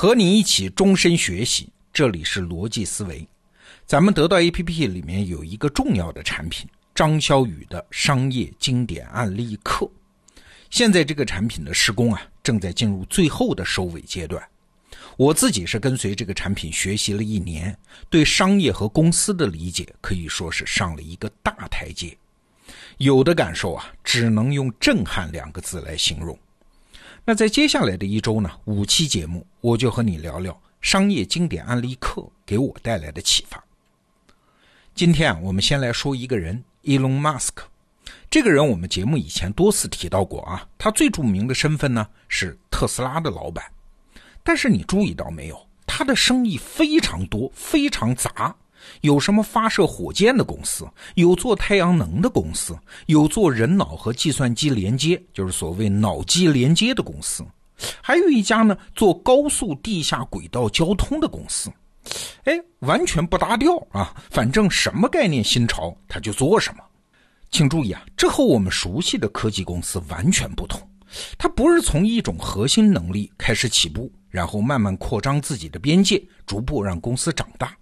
和你一起终身学习，这里是逻辑思维。咱们得到 APP 里面有一个重要的产品——张潇雨的商业经典案例课。现在这个产品的施工啊，正在进入最后的收尾阶段。我自己是跟随这个产品学习了一年，对商业和公司的理解可以说是上了一个大台阶。有的感受啊，只能用震撼两个字来形容。那在接下来的一周呢，五期节目，我就和你聊聊商业经典案例课给我带来的启发。今天啊，我们先来说一个人，Elon Musk。这个人我们节目以前多次提到过啊，他最著名的身份呢是特斯拉的老板。但是你注意到没有，他的生意非常多，非常杂。有什么发射火箭的公司，有做太阳能的公司，有做人脑和计算机连接，就是所谓脑机连接的公司，还有一家呢做高速地下轨道交通的公司。哎，完全不搭调啊！反正什么概念新潮，他就做什么。请注意啊，这和我们熟悉的科技公司完全不同。它不是从一种核心能力开始起步，然后慢慢扩张自己的边界，逐步让公司长大。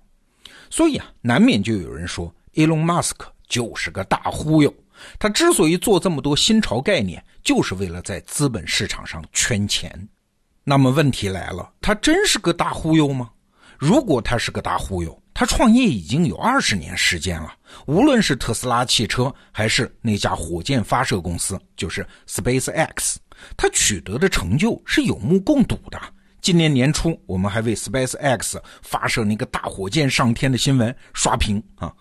所以啊，难免就有人说，Elon Musk 就是个大忽悠。他之所以做这么多新潮概念，就是为了在资本市场上圈钱。那么问题来了，他真是个大忽悠吗？如果他是个大忽悠，他创业已经有二十年时间了。无论是特斯拉汽车，还是那家火箭发射公司，就是 SpaceX，他取得的成就是有目共睹的。今年年初，我们还为 SpaceX 发射那个大火箭上天的新闻刷屏啊。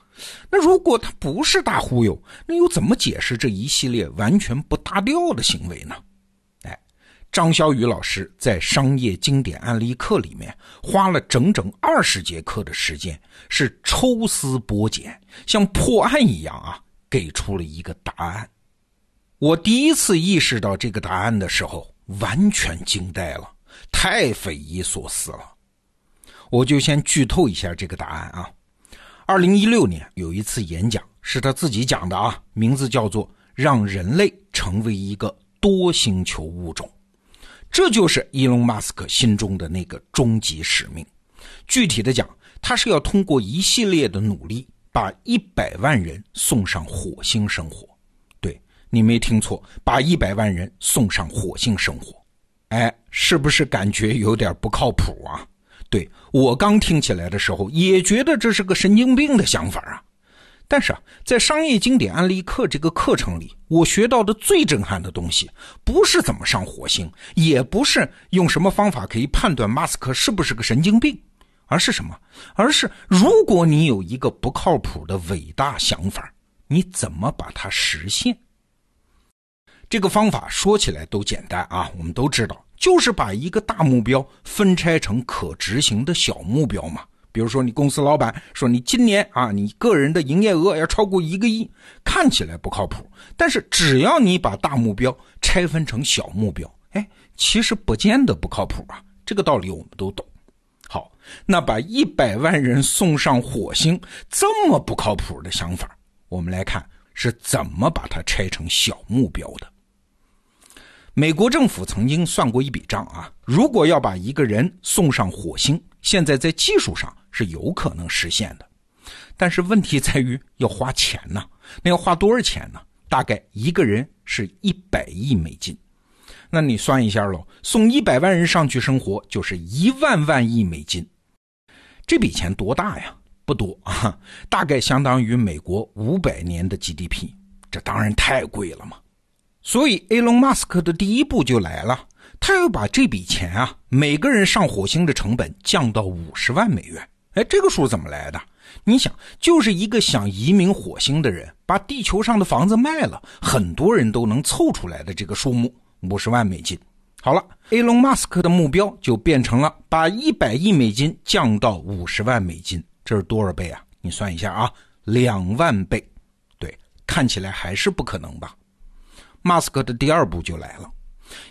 那如果他不是大忽悠，那又怎么解释这一系列完全不搭调的行为呢？哎，张潇雨老师在商业经典案例课里面花了整整二十节课的时间，是抽丝剥茧，像破案一样啊，给出了一个答案。我第一次意识到这个答案的时候，完全惊呆了。太匪夷所思了，我就先剧透一下这个答案啊。二零一六年有一次演讲是他自己讲的啊，名字叫做“让人类成为一个多星球物种”，这就是伊隆马斯克心中的那个终极使命。具体的讲，他是要通过一系列的努力，把一百万人送上火星生活。对你没听错，把一百万人送上火星生活。哎，是不是感觉有点不靠谱啊？对我刚听起来的时候也觉得这是个神经病的想法啊。但是啊，在商业经典案例课这个课程里，我学到的最震撼的东西，不是怎么上火星，也不是用什么方法可以判断马斯克是不是个神经病，而是什么？而是如果你有一个不靠谱的伟大想法，你怎么把它实现？这个方法说起来都简单啊，我们都知道，就是把一个大目标分拆成可执行的小目标嘛。比如说，你公司老板说你今年啊，你个人的营业额要超过一个亿，看起来不靠谱，但是只要你把大目标拆分成小目标，哎，其实不见得不靠谱啊。这个道理我们都懂。好，那把一百万人送上火星这么不靠谱的想法，我们来看是怎么把它拆成小目标的。美国政府曾经算过一笔账啊，如果要把一个人送上火星，现在在技术上是有可能实现的，但是问题在于要花钱呢。那要花多少钱呢？大概一个人是一百亿美金。那你算一下喽，送一百万人上去生活就是一万万亿美金。这笔钱多大呀？不多啊，大概相当于美国五百年的 GDP。这当然太贵了嘛。所以，Elon Musk 的第一步就来了，他要把这笔钱啊，每个人上火星的成本降到五十万美元。哎，这个数怎么来的？你想，就是一个想移民火星的人，把地球上的房子卖了，很多人都能凑出来的这个数目，五十万美金。好了，Elon Musk 的目标就变成了把一百亿美金降到五十万美金，这是多少倍啊？你算一下啊，两万倍。对，看起来还是不可能吧？马斯克的第二步就来了，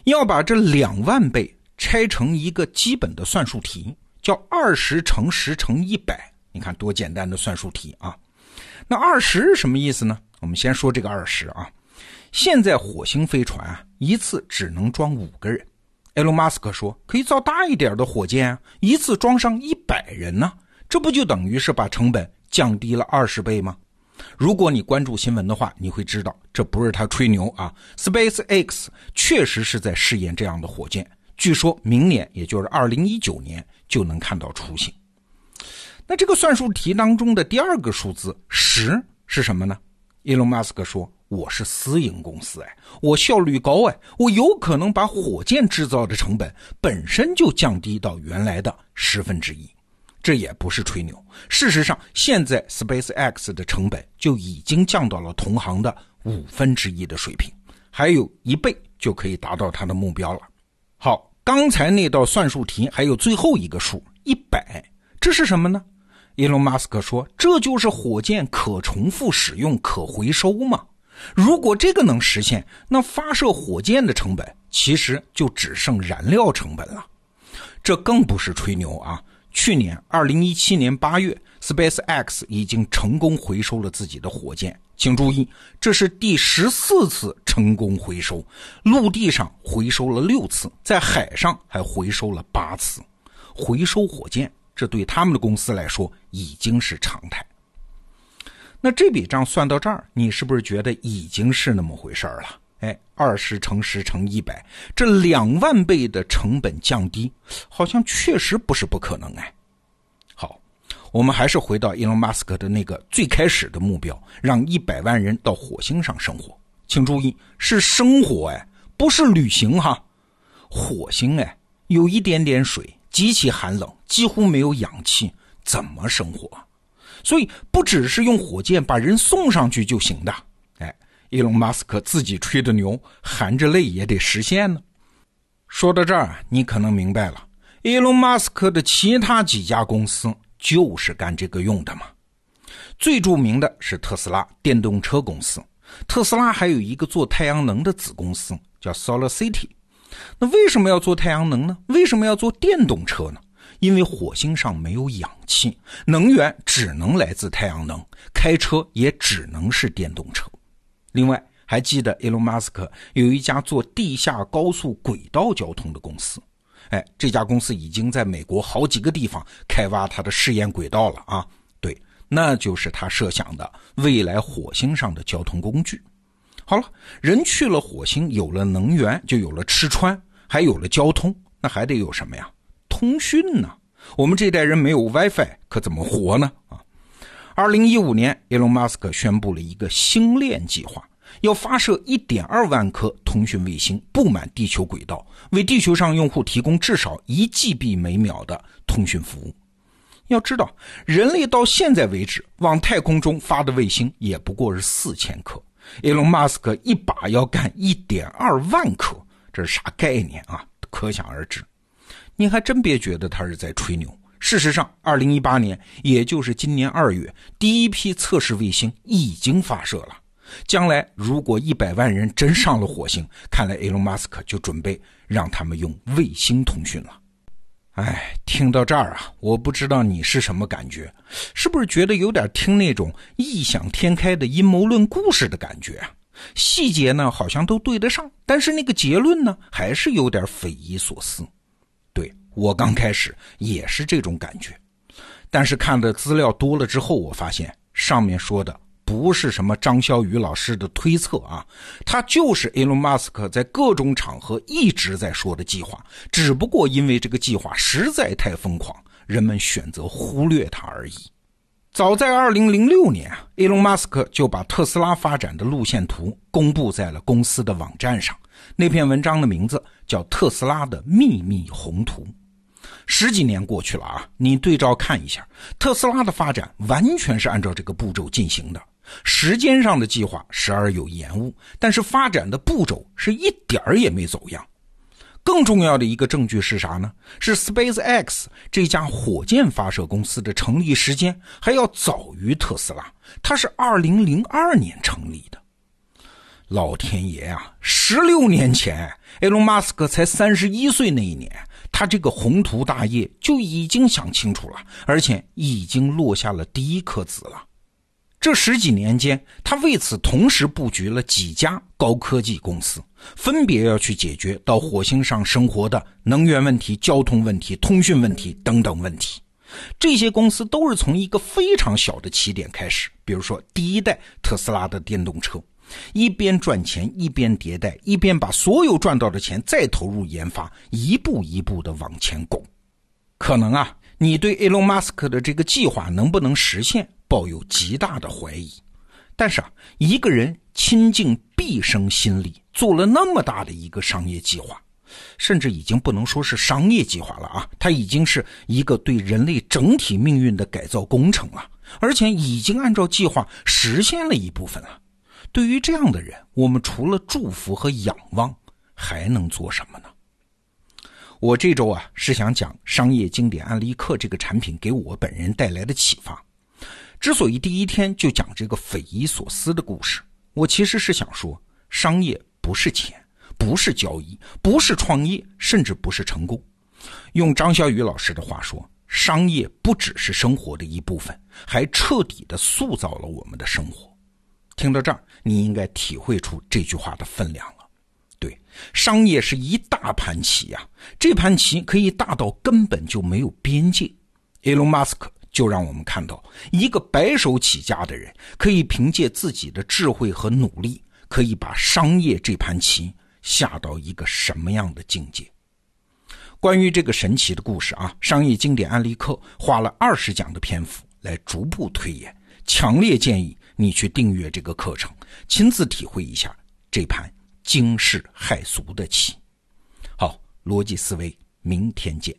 要把这两万倍拆成一个基本的算术题，叫二十乘十乘一百。你看多简单的算术题啊！那二十是什么意思呢？我们先说这个二十啊。现在火星飞船啊，一次只能装五个人，埃隆·马斯克说可以造大一点的火箭，一次装上一百人呢，这不就等于是把成本降低了二十倍吗？如果你关注新闻的话，你会知道这不是他吹牛啊。SpaceX 确实是在试验这样的火箭，据说明年，也就是二零一九年就能看到雏形。那这个算术题当中的第二个数字十是什么呢？伊隆马斯克说：“我是私营公司，哎，我效率高，哎，我有可能把火箭制造的成本本身就降低到原来的十分之一。”这也不是吹牛。事实上，现在 SpaceX 的成本就已经降到了同行的五分之一的水平，还有一倍就可以达到它的目标了。好，刚才那道算术题还有最后一个数一百，这是什么呢？伊隆马斯克说：“这就是火箭可重复使用、可回收嘛。如果这个能实现，那发射火箭的成本其实就只剩燃料成本了。这更不是吹牛啊。”去年二零一七年八月，SpaceX 已经成功回收了自己的火箭。请注意，这是第十四次成功回收，陆地上回收了六次，在海上还回收了八次。回收火箭，这对他们的公司来说已经是常态。那这笔账算到这儿，你是不是觉得已经是那么回事儿了？哎，二十乘十乘一百，这两万倍的成本降低，好像确实不是不可能哎。好，我们还是回到伊隆马斯克的那个最开始的目标，让一百万人到火星上生活。请注意，是生活哎，不是旅行哈。火星哎，有一点点水，极其寒冷，几乎没有氧气，怎么生活？所以不只是用火箭把人送上去就行的。伊隆马斯克自己吹的牛，含着泪也得实现呢。说到这儿，你可能明白了，伊隆马斯克的其他几家公司就是干这个用的嘛。最著名的是特斯拉电动车公司，特斯拉还有一个做太阳能的子公司叫 Solar City。那为什么要做太阳能呢？为什么要做电动车呢？因为火星上没有氧气，能源只能来自太阳能，开车也只能是电动车。另外，还记得 Elon Musk 有一家做地下高速轨道交通的公司，哎，这家公司已经在美国好几个地方开挖它的试验轨道了啊。对，那就是他设想的未来火星上的交通工具。好了，人去了火星，有了能源，就有了吃穿，还有了交通，那还得有什么呀？通讯呢？我们这代人没有 WiFi，可怎么活呢？啊？二零一五年，埃隆马斯克宣布了一个星链计划，要发射一点二万颗通讯卫星，布满地球轨道，为地球上用户提供至少一 GB 每秒的通讯服务。要知道，人类到现在为止往太空中发的卫星也不过是四千颗，埃隆马斯克一把要干一点二万颗，这是啥概念啊？可想而知。你还真别觉得他是在吹牛。事实上，二零一八年，也就是今年二月，第一批测试卫星已经发射了。将来如果一百万人真上了火星，看来 Elon Musk 就准备让他们用卫星通讯了。哎，听到这儿啊，我不知道你是什么感觉，是不是觉得有点听那种异想天开的阴谋论故事的感觉啊？细节呢好像都对得上，但是那个结论呢还是有点匪夷所思。我刚开始也是这种感觉，但是看的资料多了之后，我发现上面说的不是什么张潇雨老师的推测啊，他就是 Elon Musk 在各种场合一直在说的计划，只不过因为这个计划实在太疯狂，人们选择忽略它而已。早在2006年啊，Elon Musk 就把特斯拉发展的路线图公布在了公司的网站上，那篇文章的名字叫《特斯拉的秘密宏图》。十几年过去了啊，你对照看一下，特斯拉的发展完全是按照这个步骤进行的。时间上的计划时而有延误，但是发展的步骤是一点儿也没走样。更重要的一个证据是啥呢？是 SpaceX 这家火箭发射公司的成立时间还要早于特斯拉，它是2002年成立的。老天爷啊，十六年前，埃隆·马斯克才三十一岁那一年。他这个宏图大业就已经想清楚了，而且已经落下了第一颗子了。这十几年间，他为此同时布局了几家高科技公司，分别要去解决到火星上生活的能源问题、交通问题、通讯问题等等问题。这些公司都是从一个非常小的起点开始，比如说第一代特斯拉的电动车，一边赚钱一边迭代，一边把所有赚到的钱再投入研发，一步一步的往前拱。可能啊，你对 Elon Musk 的这个计划能不能实现？抱有极大的怀疑，但是啊，一个人倾尽毕生心力做了那么大的一个商业计划，甚至已经不能说是商业计划了啊，它已经是一个对人类整体命运的改造工程了，而且已经按照计划实现了一部分了。对于这样的人，我们除了祝福和仰望，还能做什么呢？我这周啊，是想讲商业经典案例课这个产品给我本人带来的启发。之所以第一天就讲这个匪夷所思的故事，我其实是想说，商业不是钱，不是交易，不是创业，甚至不是成功。用张小雨老师的话说，商业不只是生活的一部分，还彻底的塑造了我们的生活。听到这儿，你应该体会出这句话的分量了。对，商业是一大盘棋呀，这盘棋可以大到根本就没有边界。埃隆·马斯克。就让我们看到，一个白手起家的人，可以凭借自己的智慧和努力，可以把商业这盘棋下到一个什么样的境界。关于这个神奇的故事啊，商业经典案例课花了二十讲的篇幅来逐步推演，强烈建议你去订阅这个课程，亲自体会一下这盘惊世骇俗的棋。好，逻辑思维，明天见。